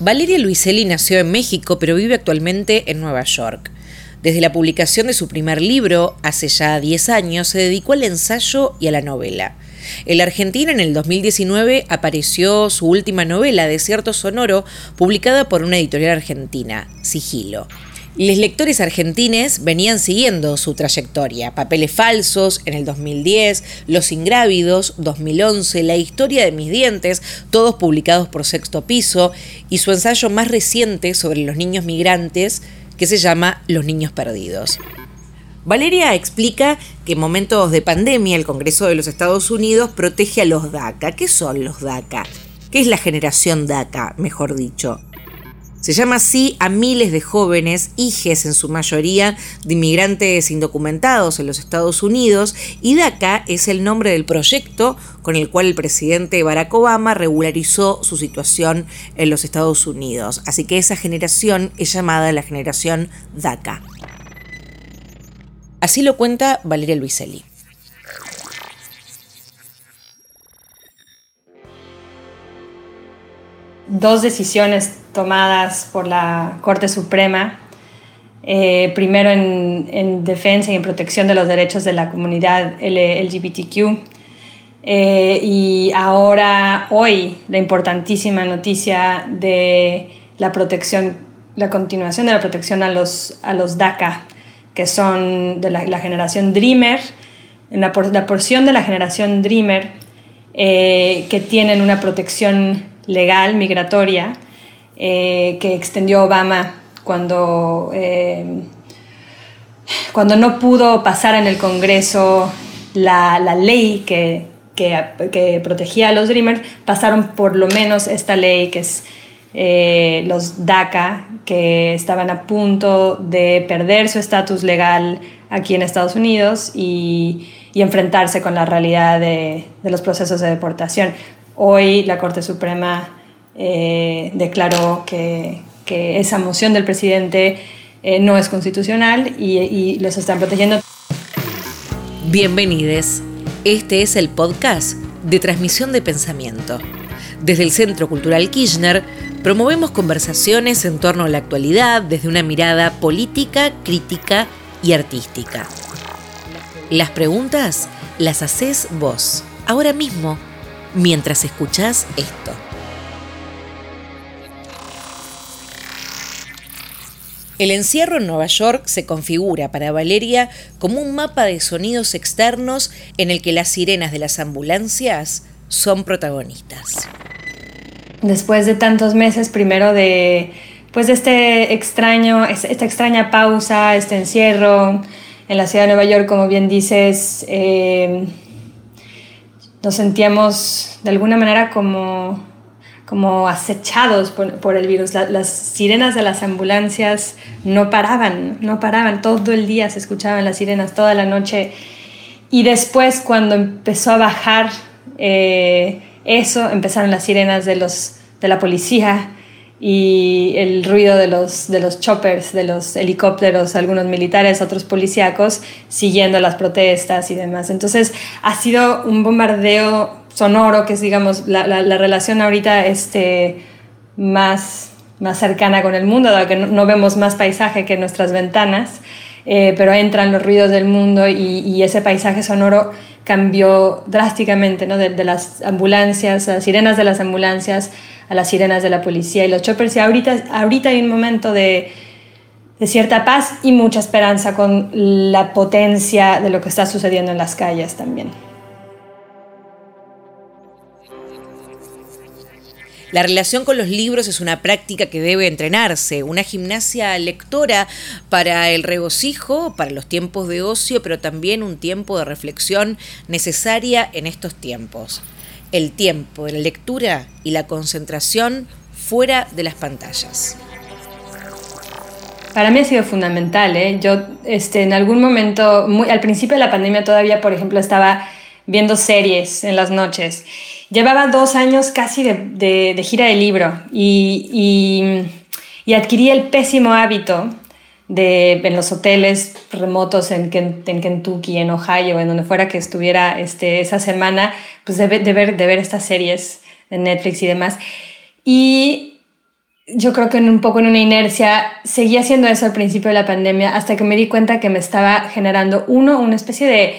Valeria Luiselli nació en México, pero vive actualmente en Nueva York. Desde la publicación de su primer libro, hace ya 10 años, se dedicó al ensayo y a la novela. En la Argentina, en el 2019, apareció su última novela, Desierto Sonoro, publicada por una editorial argentina, Sigilo. Los lectores argentines venían siguiendo su trayectoria. Papeles falsos en el 2010, Los ingrávidos 2011, La historia de mis dientes, todos publicados por Sexto Piso, y su ensayo más reciente sobre los niños migrantes, que se llama Los niños perdidos. Valeria explica que en momentos de pandemia el Congreso de los Estados Unidos protege a los DACA. ¿Qué son los DACA? ¿Qué es la generación DACA, mejor dicho? Se llama así a miles de jóvenes, hijes en su mayoría de inmigrantes indocumentados en los Estados Unidos, y DACA es el nombre del proyecto con el cual el presidente Barack Obama regularizó su situación en los Estados Unidos. Así que esa generación es llamada la generación DACA. Así lo cuenta Valeria Luiselli. Dos decisiones tomadas por la Corte Suprema, eh, primero en, defensa y en protección de los derechos de la comunidad LGBTQ, eh, y ahora, hoy, la importantísima noticia de la protección, la continuación de la protección a los, a los DACA, que son de la, generación Dreamer, en la, la, porción de la generación Dreamer, eh, que tienen una protección legal migratoria eh, que extendió Obama cuando, eh, cuando no pudo pasar en el Congreso la, ley que, que, protegía a los Dreamers, pasaron por lo menos esta ley que es eh, los DACA, que estaban a punto de perder su estatus legal aquí en Estados Unidos y, y enfrentarse con la realidad de, de, los procesos de deportación. Hoy la Corte Suprema eh, declaró que, esa moción del presidente eh, no es constitucional y, los están protegiendo. Bienvenidos. Este es el podcast de transmisión de pensamiento. Desde el Centro Cultural Kirchner promovemos conversaciones en torno a la actualidad desde una mirada política, crítica y artística. Las preguntas las haces vos, ahora mismo mientras escuchás esto. El encierro en Nueva York se configura para Valeria como un mapa de sonidos externos en el que las sirenas de las ambulancias son protagonistas. Después de tantos meses, primero de pues este extraño, esta extraña pausa, este encierro en la ciudad de Nueva York, como bien dices, eh, nos sentíamos de alguna manera como, como acechados por, el virus. las sirenas de las ambulancias no paraban, no paraban, todo el día se escuchaban las sirenas, toda la noche. Y después cuando empezó a bajar eh, eso, empezaron las sirenas de, los, de la policía y el ruido de los, de los choppers, de los helicópteros, algunos militares, otros policíacos, siguiendo las protestas y demás. Entonces ha sido un bombardeo sonoro, que es, digamos, la, la, relación ahorita este, más, más cercana con el mundo, dado que no, vemos más paisaje que nuestras ventanas, eh, pero entran los ruidos del mundo y, y, ese paisaje sonoro cambió drásticamente, ¿no? de, de las ambulancias, las sirenas de las ambulancias, a las sirenas de la policía y los choppers. Y ahorita, ahorita hay un momento de, de cierta paz y mucha esperanza con la potencia de lo que está sucediendo en las calles también. La relación con los libros es una práctica que debe entrenarse, una gimnasia lectora para el regocijo, para los tiempos de ocio, pero también un tiempo de reflexión necesaria en estos tiempos el tiempo de la lectura y la concentración fuera de las pantallas. Para mí ha sido fundamental. ¿eh? Yo este, en algún momento, muy, al principio de la pandemia todavía, por ejemplo, estaba viendo series en las noches. Llevaba dos años casi de, gira de libro y, y adquirí el pésimo hábito de, en los hoteles remotos en, en, Kentucky, en Ohio, en donde fuera que estuviera este, esa semana, pues de, ver, de ver estas series de Netflix y demás. Y yo creo que en un poco en una inercia seguía haciendo eso al principio de la pandemia hasta que me di cuenta que me estaba generando uno, una especie de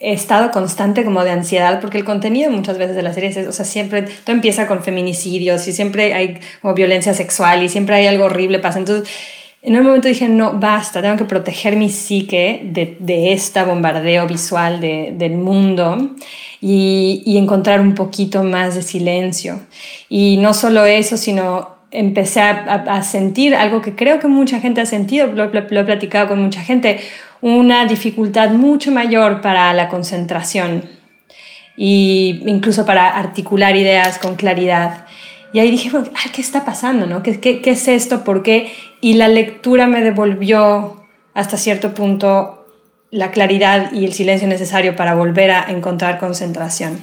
estado constante como de ansiedad, porque el contenido muchas veces de las series es, o sea, siempre, todo empieza con feminicidios y siempre hay como violencia sexual y siempre hay algo horrible pasa. Entonces, en un momento dije, no, basta, tengo que proteger mi psique de, de este bombardeo visual de, del mundo y, y, encontrar un poquito más de silencio. Y no solo eso, sino empecé a, a, sentir algo que creo que mucha gente ha sentido, lo, lo, lo he platicado con mucha gente, una dificultad mucho mayor para la concentración e incluso para articular ideas con claridad. Y ahí dije, ¿qué está pasando? No? ¿Qué, qué, qué es esto? ¿Por qué? Y la lectura me devolvió hasta cierto punto la claridad y el silencio necesario para volver a encontrar concentración.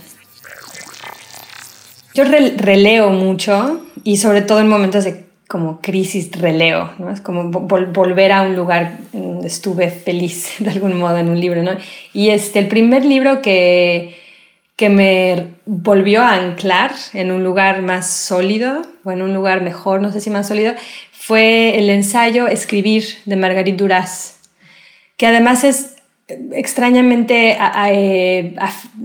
Yo releo mucho y sobre todo en momentos de como crisis releo, ¿no? Es como volver a un lugar donde estuve feliz de algún modo en un libro, ¿no? Y este, el primer libro que, que me volvió a anclar en un lugar más sólido o en un lugar mejor, no sé si más sólido, fue el ensayo Escribir de Margarit Duras, que además es extrañamente eh,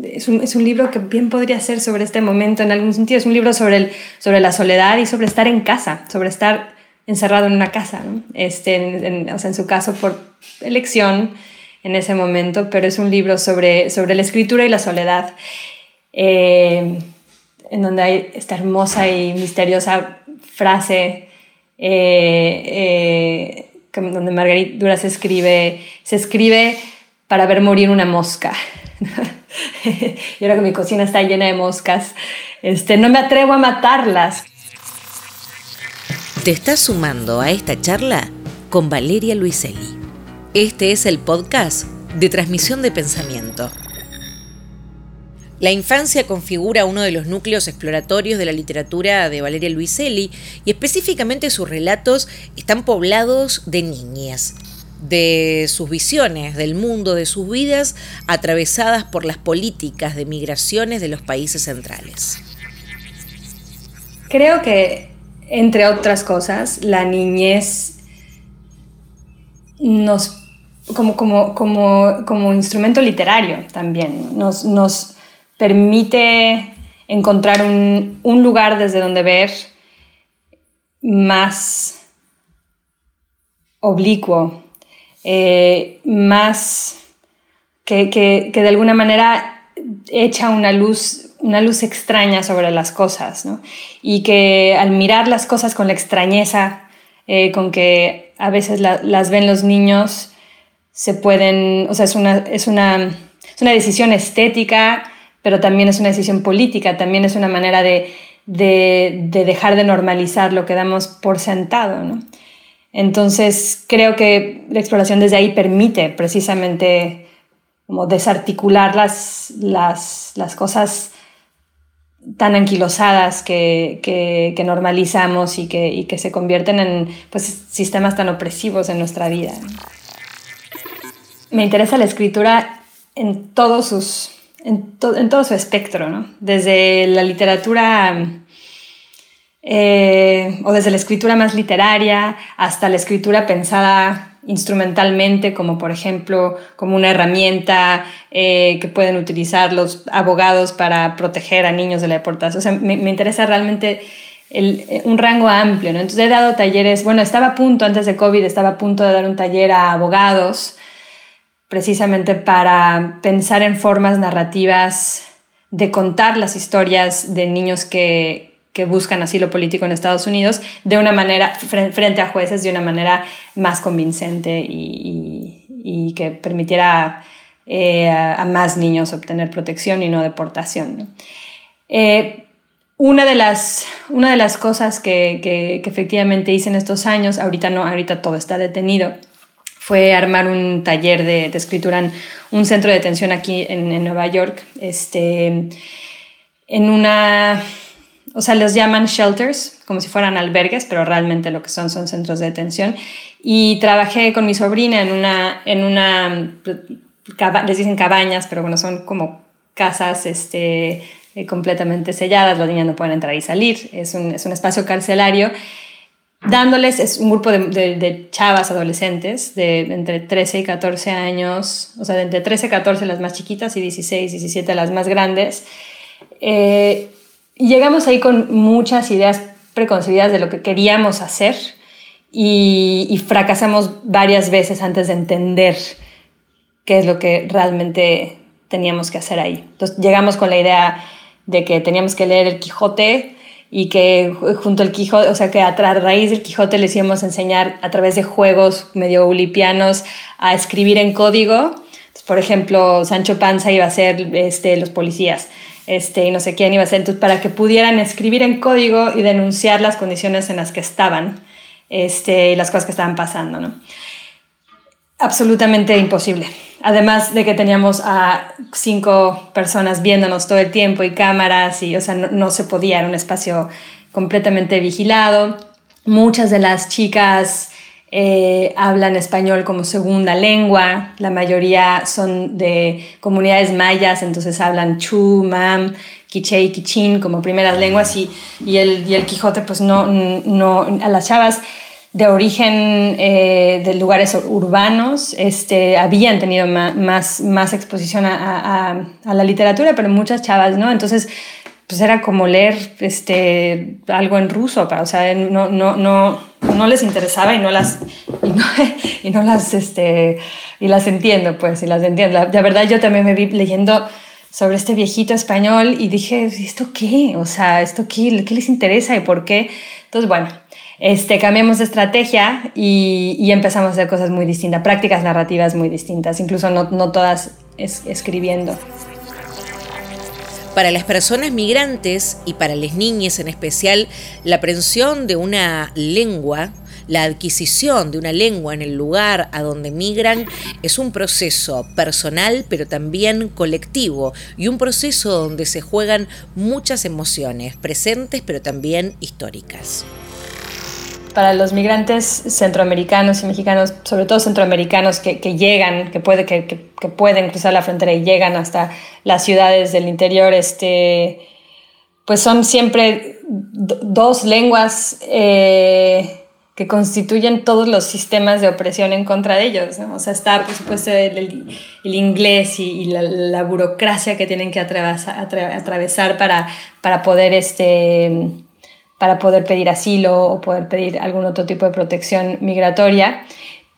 es, un, es, un, libro que bien podría ser sobre este momento en algún sentido. Es un libro sobre, el, sobre la soledad y sobre estar en casa, sobre estar encerrado en una casa, este, en, o sea, en su caso por elección en ese momento, pero es un libro sobre, sobre la escritura y la soledad, eh, en donde hay esta hermosa y misteriosa frase eh, donde Margarita Duras escribe, se escribe para ver morir una mosca. y ahora que mi cocina está llena de moscas, este, no me atrevo a matarlas. Te estás sumando a esta charla con Valeria Luiselli. Este es el podcast de transmisión de pensamiento. La infancia configura uno de los núcleos exploratorios de la literatura de Valeria Luiselli y específicamente sus relatos están poblados de niñas, de sus visiones del mundo, de sus vidas, atravesadas por las políticas de migraciones de los países centrales. Creo que, entre otras cosas, la niñez nos, como, como, como, como instrumento literario también, nos, nos permite encontrar un, un lugar desde donde ver más oblicuo eh, más que, que, que, de alguna manera echa una luz, una luz extraña sobre las cosas, ¿no? Y que al mirar las cosas con la extrañeza eh, con que a veces la, las ven los niños, se pueden, o sea, es una, es una, es una decisión estética, pero también es una decisión política, también es una manera de, de, de dejar de normalizar lo que damos por sentado, ¿no? Entonces, creo que la exploración desde ahí permite precisamente como desarticular las, las, las cosas tan anquilosadas que, que, que normalizamos y que, y que, se convierten en pues, sistemas tan opresivos en nuestra vida. Me interesa la escritura en, todos sus, en, en todo su espectro, ¿no? desde la literatura eh, o desde la escritura más literaria hasta la escritura pensada instrumentalmente, como por ejemplo como una herramienta eh, que pueden utilizar los abogados para proteger a niños de la deportación. O sea, me, interesa realmente eh, un rango amplio. ¿no? Entonces he dado talleres, bueno, estaba a punto, antes de COVID, estaba a punto de dar un taller a abogados precisamente para pensar en formas narrativas de contar las historias de niños que, que buscan asilo político en Estados Unidos de una manera, frente a jueces, de una manera más convincente y, y, que permitiera eh, a, más niños obtener protección y no deportación. Eh, una, de las, una de las cosas que, que, que, efectivamente hice en estos años, ahorita no, ahorita todo está detenido, fue armar un taller de, de escritura en un centro de detención aquí en, en Nueva York, este, en una o sea, los llaman shelters, como si fueran albergues, pero realmente lo que son son centros de detención. Y trabajé con mi sobrina en una, en una les dicen cabañas, pero bueno, son como casas este, eh, completamente selladas, los niños no pueden entrar y salir, es un, es un espacio carcelario dándoles, es un grupo de, de, chavas adolescentes de entre 13 y 14 años, o sea, de entre 13 y 14 las más chiquitas y 16, 17 las más grandes. Eh, llegamos ahí con muchas ideas preconcebidas de lo que queríamos hacer y, y, fracasamos varias veces antes de entender qué es lo que realmente teníamos que hacer ahí. Entonces llegamos con la idea de que teníamos que leer el Quijote y que junto al Quijote, o sea que a raíz del Quijote les íbamos a enseñar a través de juegos medio ulipianos a escribir en código. por ejemplo, Sancho Panza iba a ser este, los policías este, y no sé quién iba a ser, entonces para que pudieran escribir en código y denunciar las condiciones en las que estaban este, y las cosas que estaban pasando. ¿no? Absolutamente imposible. Además de que teníamos a cinco personas viéndonos todo el tiempo y cámaras y, o sea, no, se podía, era un espacio completamente vigilado. Muchas de las chicas eh, hablan español como segunda lengua, la mayoría son de comunidades mayas, entonces hablan chu, mam, quiche y quichín como primeras lenguas y, y, el, y el Quijote pues no, no, a las chavas de origen eh, de lugares urbanos, este, habían tenido más, más exposición a, a, la literatura, pero muchas chavas, ¿no? Entonces, pues era como leer este, algo en ruso, o sea, no, no, no, no les interesaba y no las, y no, y no las, este, y las entiendo, pues, y las entiendo. La, verdad, yo también me vi leyendo sobre este viejito español y dije, ¿esto qué? O sea, ¿esto qué? ¿Qué les interesa y por qué? Entonces, bueno, este, cambiamos de estrategia y, empezamos a hacer cosas muy distintas, prácticas narrativas muy distintas, incluso no, todas escribiendo. Para las personas migrantes y para las niñas en especial, la aprensión de una lengua, la adquisición de una lengua en el lugar a donde migran es un proceso personal pero también colectivo y un proceso donde se juegan muchas emociones presentes pero también históricas para los migrantes centroamericanos y mexicanos, sobre todo centroamericanos que, llegan, que, puede, que, pueden cruzar la frontera y llegan hasta las ciudades del interior, este, pues son siempre dos lenguas eh, que constituyen todos los sistemas de opresión en contra de ellos. O sea, está, por supuesto, el, inglés y, la, burocracia que tienen que atravesar, atravesar para, para poder... Este, para poder pedir asilo o poder pedir algún otro tipo de protección migratoria.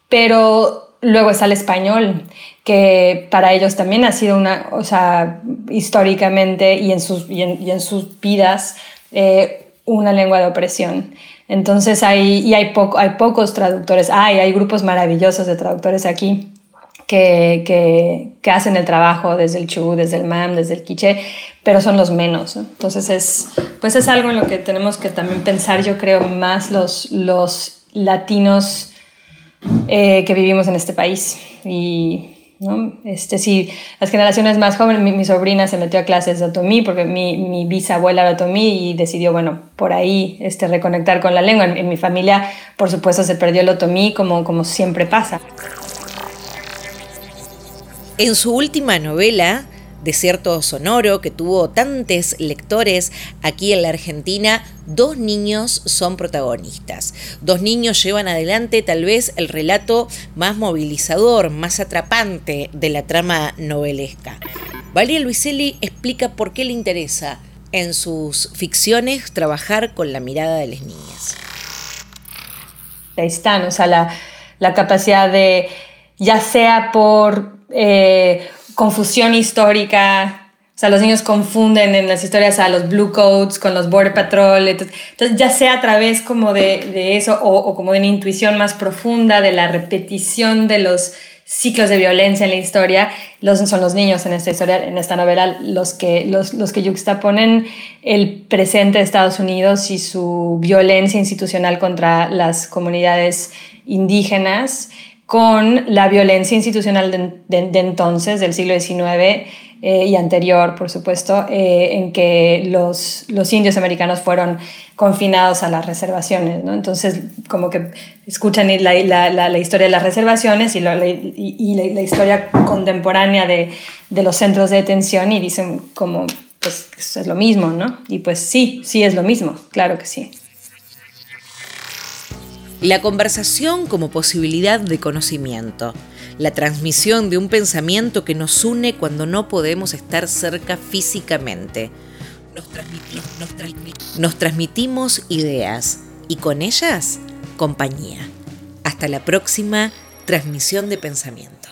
Pero luego está el español, que para ellos también ha sido una, o sea, históricamente y en sus, y en, sus vidas, eh, una lengua de opresión. Entonces hay, y hay, hay pocos traductores, hay grupos maravillosos de traductores aquí que, que, hacen el trabajo desde el chu, desde el mam, desde el quiche, pero son los menos. Entonces es, pues es algo en lo que tenemos que también pensar, yo creo, más los, los latinos eh, que vivimos en este país. Y ¿no? Este, si las generaciones más jóvenes, mi, sobrina se metió a clases de otomí porque mi, mi, bisabuela era otomí y decidió, bueno, por ahí este, reconectar con la lengua. En, en mi familia, por supuesto, se perdió el otomí como, como siempre pasa. En su última novela, Desierto Sonoro, que tuvo tantos lectores aquí en la Argentina, dos niños son protagonistas. Dos niños llevan adelante tal vez el relato más movilizador, más atrapante de la trama novelesca. Valeria Luiselli explica por qué le interesa en sus ficciones trabajar con la mirada de las niñas. Ahí están, o sea, la, la capacidad de, ya sea por eh, confusión histórica. O sea, los niños confunden en las historias a los Blue Coats con los Border Patrol. Entonces, ya sea a través como de, eso o, como de una intuición más profunda de la repetición de los ciclos de violencia en la historia, los, son los niños en esta historia, en esta novela, los que, los, los que yuxtaponen el presente de Estados Unidos y su violencia institucional contra las comunidades indígenas con la violencia institucional de, entonces, del siglo XIX eh, y anterior, por supuesto, eh, en que los, los, indios americanos fueron confinados a las reservaciones. ¿no? Entonces, como que escuchan la, la, la, historia de las reservaciones y, y la, historia contemporánea de, de, los centros de detención y dicen como, pues es lo mismo, ¿no? Y pues sí, sí es lo mismo, claro que sí. La conversación como posibilidad de conocimiento, la transmisión de un pensamiento que nos une cuando no podemos estar cerca físicamente. Nos transmitimos, ideas y con ellas compañía. Hasta la próxima transmisión de pensamiento.